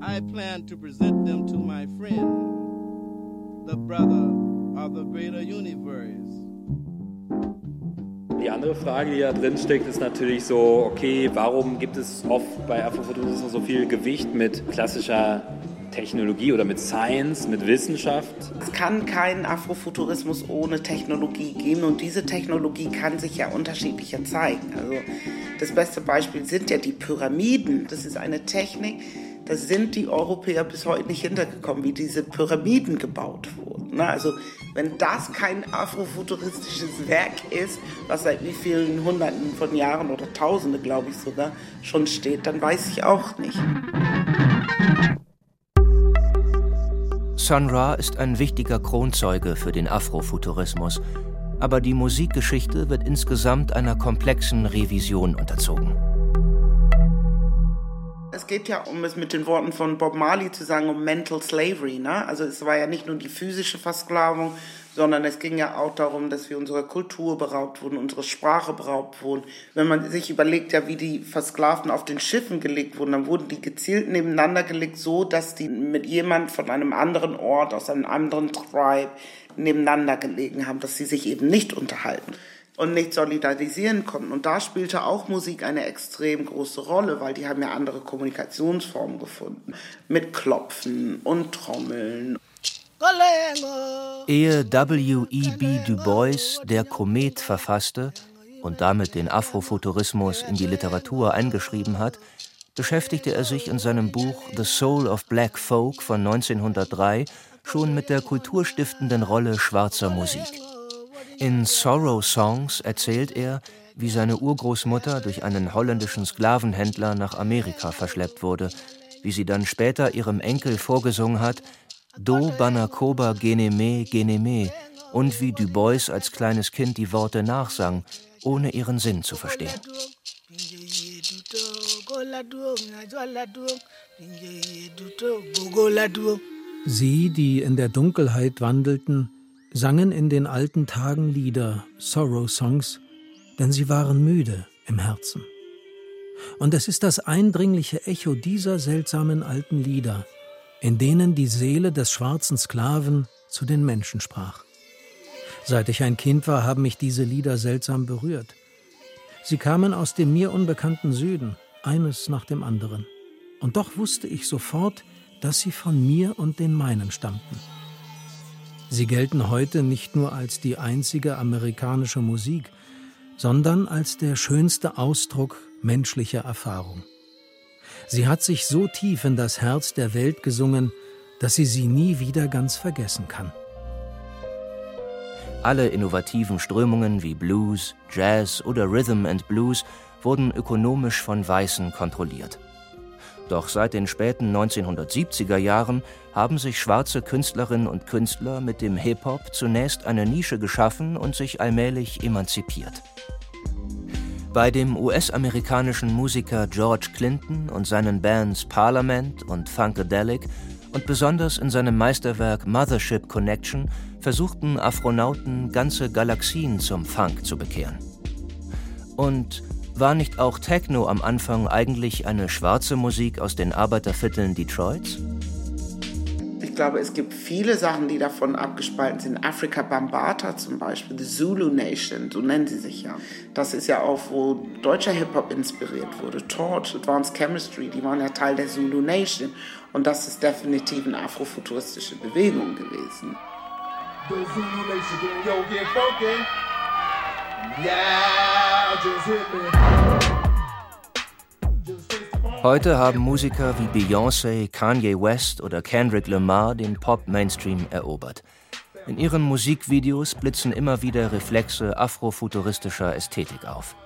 I plan to present them to my friend, the brother of the greater universe. Die andere Frage, die da drin steckt, ist natürlich so, okay, warum gibt es oft bei Afrofuturismus so viel Gewicht mit klassischer Technologie oder mit Science, mit Wissenschaft? Es kann keinen Afrofuturismus ohne Technologie geben und diese Technologie kann sich ja unterschiedlicher zeigen. Also das beste Beispiel sind ja die Pyramiden. Das ist eine Technik, da sind die Europäer bis heute nicht hintergekommen, wie diese Pyramiden gebaut wurden. Ne? Also wenn das kein afrofuturistisches Werk ist, was seit wie vielen Hunderten von Jahren oder Tausende, glaube ich sogar, schon steht, dann weiß ich auch nicht. Sun Ra ist ein wichtiger Kronzeuge für den Afrofuturismus, aber die Musikgeschichte wird insgesamt einer komplexen Revision unterzogen. Es geht ja, um es mit den Worten von Bob Marley zu sagen, um Mental Slavery. Ne? Also es war ja nicht nur die physische Versklavung, sondern es ging ja auch darum, dass wir unserer Kultur beraubt wurden, unsere Sprache beraubt wurden. Wenn man sich überlegt, ja, wie die Versklavten auf den Schiffen gelegt wurden, dann wurden die gezielt nebeneinander gelegt, so dass die mit jemand von einem anderen Ort, aus einem anderen Tribe nebeneinander gelegen haben, dass sie sich eben nicht unterhalten und nicht solidarisieren konnten. Und da spielte auch Musik eine extrem große Rolle, weil die haben ja andere Kommunikationsformen gefunden. Mit Klopfen und Trommeln. Ehe W.E.B. Du Bois der Komet verfasste und damit den Afrofuturismus in die Literatur eingeschrieben hat, beschäftigte er sich in seinem Buch The Soul of Black Folk von 1903 schon mit der kulturstiftenden Rolle schwarzer Musik. In Sorrow Songs erzählt er, wie seine Urgroßmutter durch einen holländischen Sklavenhändler nach Amerika verschleppt wurde, wie sie dann später ihrem Enkel vorgesungen hat, Do Banakoba Geneme Geneme, und wie Du Bois als kleines Kind die Worte nachsang, ohne ihren Sinn zu verstehen. Sie, die in der Dunkelheit wandelten, sangen in den alten Tagen Lieder, Sorrow-Songs, denn sie waren müde im Herzen. Und es ist das eindringliche Echo dieser seltsamen alten Lieder, in denen die Seele des schwarzen Sklaven zu den Menschen sprach. Seit ich ein Kind war, haben mich diese Lieder seltsam berührt. Sie kamen aus dem mir unbekannten Süden, eines nach dem anderen. Und doch wusste ich sofort, dass sie von mir und den meinen stammten. Sie gelten heute nicht nur als die einzige amerikanische Musik, sondern als der schönste Ausdruck menschlicher Erfahrung. Sie hat sich so tief in das Herz der Welt gesungen, dass sie sie nie wieder ganz vergessen kann. Alle innovativen Strömungen wie Blues, Jazz oder Rhythm and Blues wurden ökonomisch von Weißen kontrolliert. Doch seit den späten 1970er Jahren haben sich schwarze Künstlerinnen und Künstler mit dem Hip-Hop zunächst eine Nische geschaffen und sich allmählich emanzipiert. Bei dem US-amerikanischen Musiker George Clinton und seinen Bands Parliament und Funkadelic und besonders in seinem Meisterwerk Mothership Connection versuchten Afronauten ganze Galaxien zum Funk zu bekehren. Und war nicht auch Techno am Anfang eigentlich eine schwarze Musik aus den Arbeitervierteln Detroits? Glaube, es gibt viele Sachen, die davon abgespalten sind. Afrika Bambata zum Beispiel, The Zulu Nation, so nennen sie sich ja. Das ist ja auch, wo deutscher Hip-Hop inspiriert wurde. Torch, Advanced Chemistry, die waren ja Teil der Zulu Nation. Und das ist definitiv eine afrofuturistische Bewegung gewesen. The Zulu Nation, yo, get funky. Yeah, just hit me. Heute haben Musiker wie Beyoncé, Kanye West oder Kendrick Lamar den Pop-Mainstream erobert. In ihren Musikvideos blitzen immer wieder Reflexe afrofuturistischer Ästhetik auf.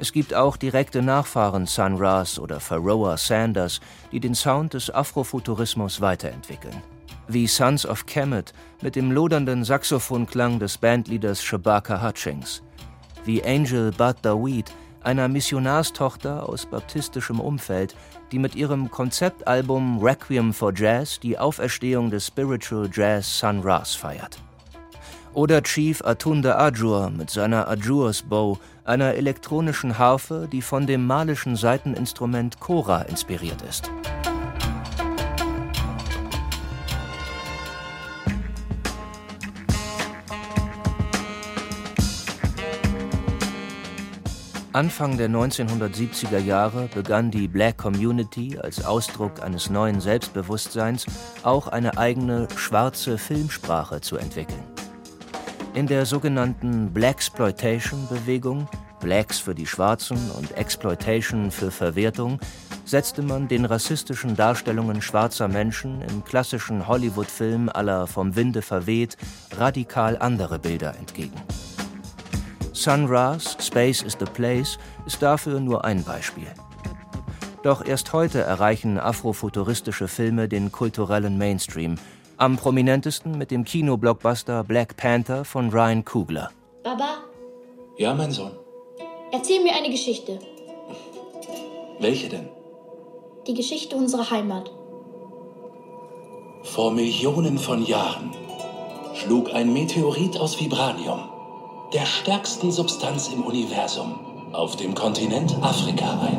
Es gibt auch direkte Nachfahren Sun Ra oder Pharoah Sanders, die den Sound des Afrofuturismus weiterentwickeln. Wie Sons of Kemet mit dem lodernden Saxophonklang des Bandleaders Shabaka Hutchings. Wie Angel Bud Daweed einer Missionarstochter aus baptistischem Umfeld, die mit ihrem Konzeptalbum Requiem for Jazz die Auferstehung des Spiritual Jazz Sun Ras feiert. Oder Chief Atunda Ajur mit seiner Ajur's Bow, einer elektronischen Harfe, die von dem malischen Saiteninstrument Kora inspiriert ist. Anfang der 1970er Jahre begann die Black Community als Ausdruck eines neuen Selbstbewusstseins auch eine eigene schwarze Filmsprache zu entwickeln. In der sogenannten Blaxploitation-Bewegung, Blacks für die Schwarzen und Exploitation für Verwertung, setzte man den rassistischen Darstellungen schwarzer Menschen im klassischen Hollywood-Film aller Vom Winde verweht radikal andere Bilder entgegen. Sun Ra's Space is the Place ist dafür nur ein Beispiel. Doch erst heute erreichen afrofuturistische Filme den kulturellen Mainstream, am prominentesten mit dem Kinoblockbuster Black Panther von Ryan Coogler. Baba? Ja, mein Sohn. Erzähl mir eine Geschichte. Welche denn? Die Geschichte unserer Heimat. Vor Millionen von Jahren schlug ein Meteorit aus Vibranium der stärksten Substanz im Universum, auf dem Kontinent Afrika ein.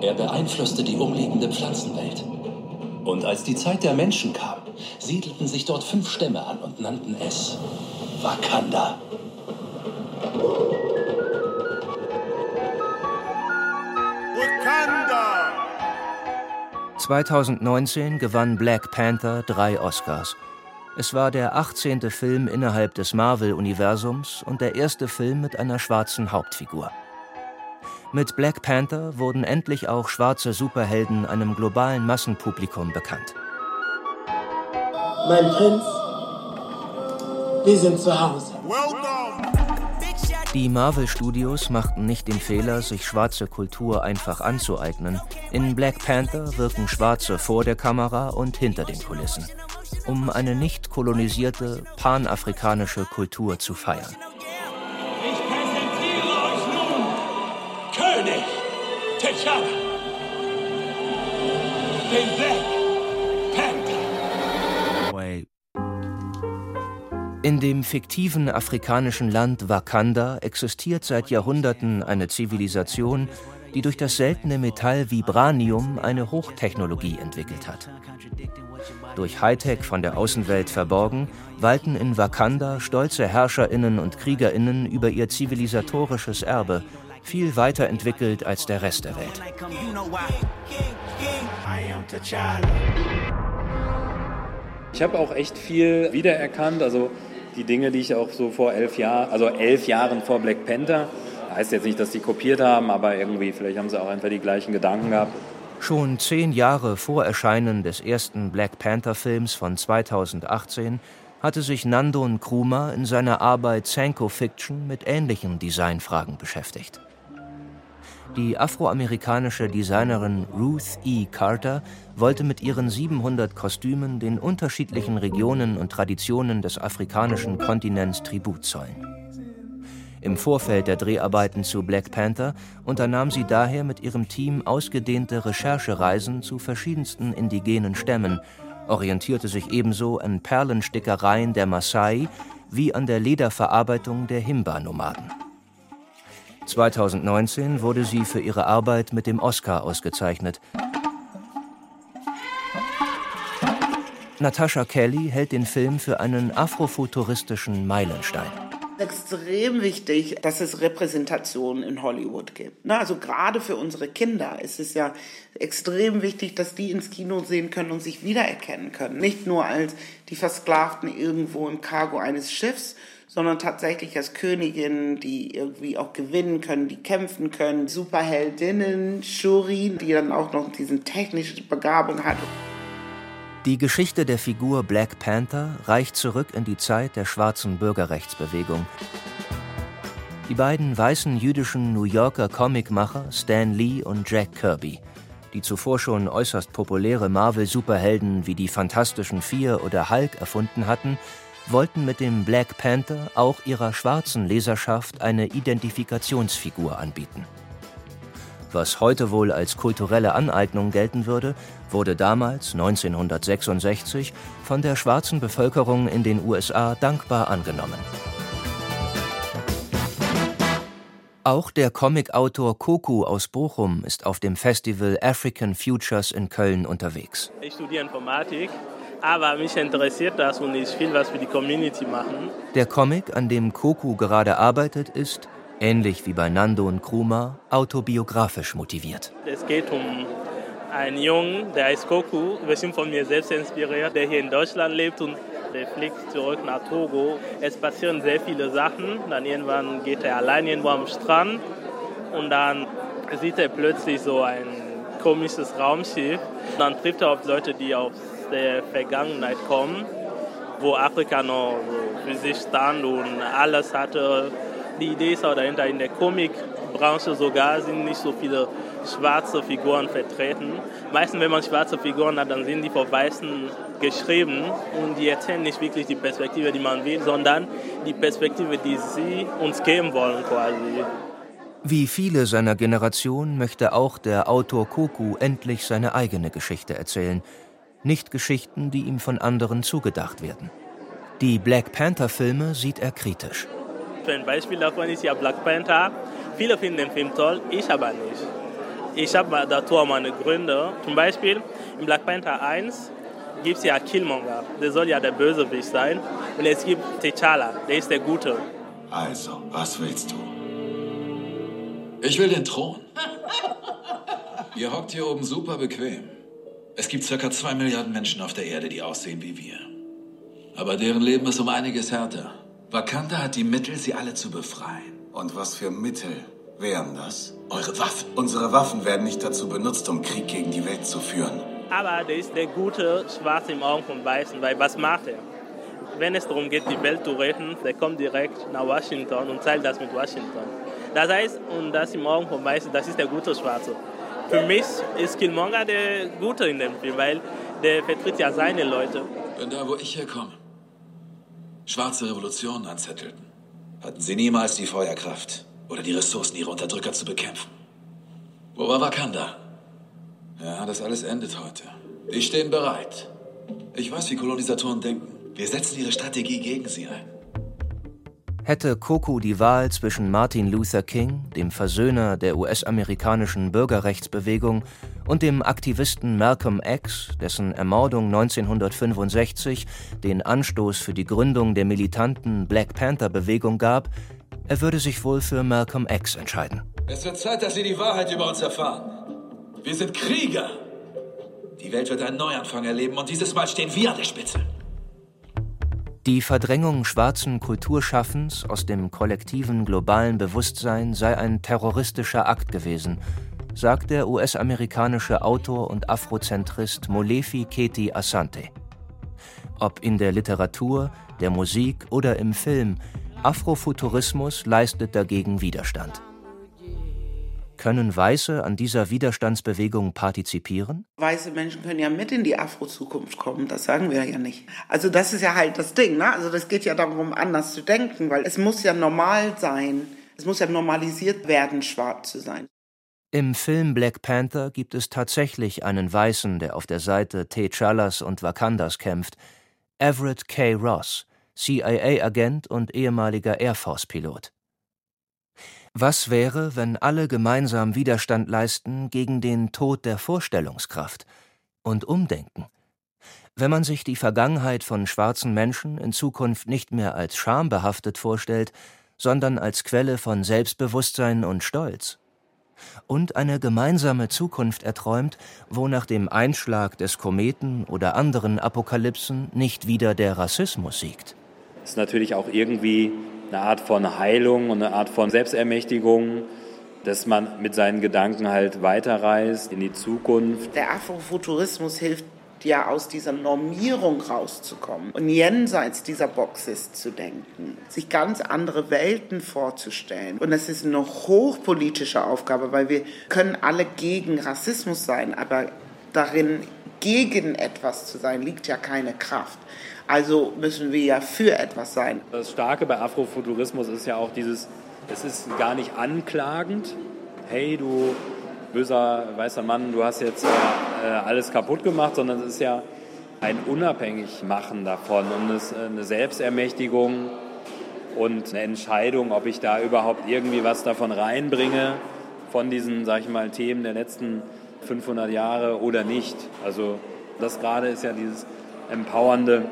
Er beeinflusste die umliegende Pflanzenwelt. Und als die Zeit der Menschen kam, siedelten sich dort fünf Stämme an und nannten es Wakanda. Wakanda! 2019 gewann Black Panther drei Oscars es war der 18. Film innerhalb des Marvel-Universums und der erste Film mit einer schwarzen Hauptfigur. Mit Black Panther wurden endlich auch schwarze Superhelden einem globalen Massenpublikum bekannt. Mein Prinz, wir sind zu Hause. Welcome. Die Marvel Studios machten nicht den Fehler, sich schwarze Kultur einfach anzueignen. In Black Panther wirken Schwarze vor der Kamera und hinter den Kulissen, um eine nicht kolonisierte panafrikanische Kultur zu feiern. Ich präsentiere euch nun König T'Challa, den Black In dem fiktiven afrikanischen Land Wakanda existiert seit Jahrhunderten eine Zivilisation, die durch das seltene Metall Vibranium eine Hochtechnologie entwickelt hat. Durch Hightech von der Außenwelt verborgen, walten in Wakanda stolze Herrscherinnen und Kriegerinnen über ihr zivilisatorisches Erbe, viel weiterentwickelt als der Rest der Welt. Ich habe auch echt viel wiedererkannt. Also die Dinge, die ich auch so vor elf Jahren, also elf Jahren vor Black Panther, heißt jetzt nicht, dass die kopiert haben, aber irgendwie, vielleicht haben sie auch einfach die gleichen Gedanken gehabt. Schon zehn Jahre vor Erscheinen des ersten Black Panther-Films von 2018 hatte sich Nando Nkrumah in seiner Arbeit Sanko Fiction mit ähnlichen Designfragen beschäftigt. Die afroamerikanische Designerin Ruth E. Carter wollte mit ihren 700 Kostümen den unterschiedlichen Regionen und Traditionen des afrikanischen Kontinents Tribut zollen. Im Vorfeld der Dreharbeiten zu Black Panther unternahm sie daher mit ihrem Team ausgedehnte Recherchereisen zu verschiedensten indigenen Stämmen, orientierte sich ebenso an Perlenstickereien der Maasai wie an der Lederverarbeitung der Himba-Nomaden. 2019 wurde sie für ihre Arbeit mit dem Oscar ausgezeichnet. Natasha Kelly hält den Film für einen afrofuturistischen Meilenstein. Extrem wichtig, dass es Repräsentation in Hollywood gibt. Also gerade für unsere Kinder ist es ja extrem wichtig, dass die ins Kino sehen können und sich wiedererkennen können. Nicht nur als die Versklavten irgendwo im Cargo eines Schiffs, sondern tatsächlich als Königin, die irgendwie auch gewinnen können, die kämpfen können. Superheldinnen, Shuri, die dann auch noch diese technische Begabung hat. Die Geschichte der Figur Black Panther reicht zurück in die Zeit der schwarzen Bürgerrechtsbewegung. Die beiden weißen jüdischen New Yorker Comicmacher Stan Lee und Jack Kirby, die zuvor schon äußerst populäre Marvel-Superhelden wie die Fantastischen Vier oder Hulk erfunden hatten, wollten mit dem Black Panther auch ihrer schwarzen Leserschaft eine Identifikationsfigur anbieten. Was heute wohl als kulturelle Aneignung gelten würde, wurde damals, 1966, von der schwarzen Bevölkerung in den USA dankbar angenommen. Auch der Comicautor Koku aus Bochum ist auf dem Festival African Futures in Köln unterwegs. Ich studiere Informatik aber mich interessiert das und ich will was für die Community machen. Der Comic, an dem Koku gerade arbeitet, ist, ähnlich wie bei Nando und Kruma, autobiografisch motiviert. Es geht um einen Jungen, der heißt Koku, bisschen von mir selbst inspiriert, der hier in Deutschland lebt und der fliegt zurück nach Togo. Es passieren sehr viele Sachen. Dann irgendwann geht er allein irgendwo am Strand und dann sieht er plötzlich so ein komisches Raumschiff. Dann trifft er auf Leute, die auf der Vergangenheit kommen, wo Afrika noch so für sich stand und alles hatte. Die Idee ist auch dahinter, in der Comicbranche sogar sind nicht so viele schwarze Figuren vertreten. Meistens, wenn man schwarze Figuren hat, dann sind die vor Weißen geschrieben und die erzählen nicht wirklich die Perspektive, die man will, sondern die Perspektive, die sie uns geben wollen quasi. Wie viele seiner Generation möchte auch der Autor Koku endlich seine eigene Geschichte erzählen – nicht Geschichten, die ihm von anderen zugedacht werden. Die Black Panther-Filme sieht er kritisch. Ein Beispiel davon ist ja Black Panther. Viele finden den Film toll, ich aber nicht. Ich habe dazu meine Gründe. Zum Beispiel in Black Panther 1 gibt es ja Killmonger, der soll ja der Bösewicht sein. Und es gibt T'Challa, der ist der Gute. Also, was willst du? Ich will den Thron. Ihr hockt hier oben super bequem. Es gibt circa zwei Milliarden Menschen auf der Erde, die aussehen wie wir. Aber deren Leben ist um einiges härter. Wakanda hat die Mittel, sie alle zu befreien. Und was für Mittel wären das? Eure Waffen. Unsere Waffen werden nicht dazu benutzt, um Krieg gegen die Welt zu führen. Aber der ist der gute Schwarze im Augen vom Weißen, weil was macht er? wenn es darum geht, die Welt zu retten, der kommt direkt nach Washington und teilt das mit Washington. Das heißt, und das im Augen von meisten, das ist der gute Schwarze. Für mich ist Killmonger der Gute in dem Film, weil der vertritt ja seine Leute. Wenn da, wo ich herkomme, schwarze Revolutionen anzettelten, hatten sie niemals die Feuerkraft oder die Ressourcen, ihre Unterdrücker zu bekämpfen. Wo war Wakanda? Ja, das alles endet heute. Die stehen bereit. Ich weiß, wie Kolonisatoren denken. Wir setzen ihre Strategie gegen sie ein. Hätte Koku die Wahl zwischen Martin Luther King, dem Versöhner der US-amerikanischen Bürgerrechtsbewegung, und dem Aktivisten Malcolm X, dessen Ermordung 1965 den Anstoß für die Gründung der militanten Black Panther-Bewegung gab, er würde sich wohl für Malcolm X entscheiden. Es wird Zeit, dass Sie die Wahrheit über uns erfahren. Wir sind Krieger. Die Welt wird einen Neuanfang erleben und dieses Mal stehen wir an der Spitze. Die Verdrängung schwarzen Kulturschaffens aus dem kollektiven globalen Bewusstsein sei ein terroristischer Akt gewesen, sagt der US-amerikanische Autor und Afrozentrist Molefi Keti Asante. Ob in der Literatur, der Musik oder im Film, Afrofuturismus leistet dagegen Widerstand. Können Weiße an dieser Widerstandsbewegung partizipieren? Weiße Menschen können ja mit in die Afro-Zukunft kommen, das sagen wir ja nicht. Also das ist ja halt das Ding, ne? Also das geht ja darum, anders zu denken, weil es muss ja normal sein, es muss ja normalisiert werden, schwarz zu sein. Im Film Black Panther gibt es tatsächlich einen Weißen, der auf der Seite T'Challas und Wakandas kämpft, Everett K. Ross, CIA-Agent und ehemaliger Air Force-Pilot. Was wäre, wenn alle gemeinsam Widerstand leisten gegen den Tod der Vorstellungskraft und umdenken? Wenn man sich die Vergangenheit von schwarzen Menschen in Zukunft nicht mehr als schambehaftet vorstellt, sondern als Quelle von Selbstbewusstsein und Stolz. Und eine gemeinsame Zukunft erträumt, wo nach dem Einschlag des Kometen oder anderen Apokalypsen nicht wieder der Rassismus siegt. Das ist natürlich auch irgendwie eine Art von Heilung und eine Art von Selbstermächtigung, dass man mit seinen Gedanken halt weiterreist in die Zukunft. Der Afrofuturismus hilft ja aus dieser Normierung rauszukommen und jenseits dieser Boxes zu denken, sich ganz andere Welten vorzustellen. Und das ist eine hochpolitische Aufgabe, weil wir können alle gegen Rassismus sein, aber darin gegen etwas zu sein, liegt ja keine Kraft. Also müssen wir ja für etwas sein. Das Starke bei Afrofuturismus ist ja auch dieses, es ist gar nicht anklagend. Hey, du böser weißer Mann, du hast jetzt äh, alles kaputt gemacht, sondern es ist ja ein Unabhängigmachen davon und es, äh, eine Selbstermächtigung und eine Entscheidung, ob ich da überhaupt irgendwie was davon reinbringe, von diesen, sag ich mal, Themen der letzten 500 Jahre oder nicht. Also das gerade ist ja dieses Empowernde,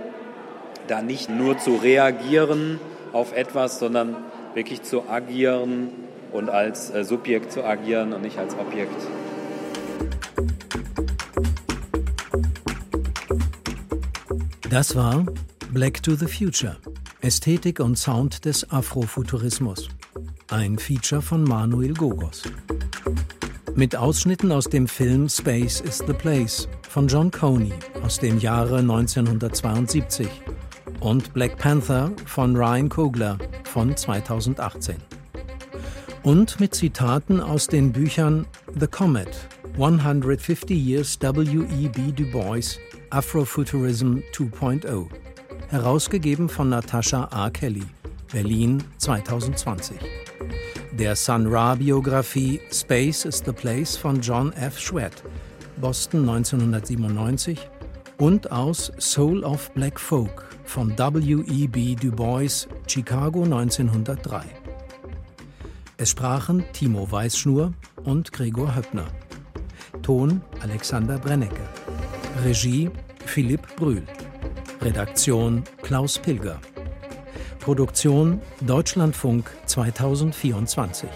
da nicht nur zu reagieren auf etwas, sondern wirklich zu agieren und als äh, Subjekt zu agieren und nicht als Objekt. Das war Black to the Future. Ästhetik und Sound des Afrofuturismus. Ein Feature von Manuel Gogos. Mit Ausschnitten aus dem Film Space is the Place von John Coney aus dem Jahre 1972 und Black Panther von Ryan Coogler von 2018. Und mit Zitaten aus den Büchern The Comet, 150 Years W.E.B. Du Bois, Afrofuturism 2.0, herausgegeben von Natasha A. Kelly, Berlin 2020. Der Sun Ra-Biografie Space is the Place von John F. Schwett, Boston 1997 und aus Soul of Black Folk von W.E.B. Du Bois, Chicago 1903. Es sprachen Timo Weißschnur und Gregor Höppner. Ton Alexander Brennecke. Regie Philipp Brühl. Redaktion Klaus Pilger. Produktion Deutschlandfunk 2024.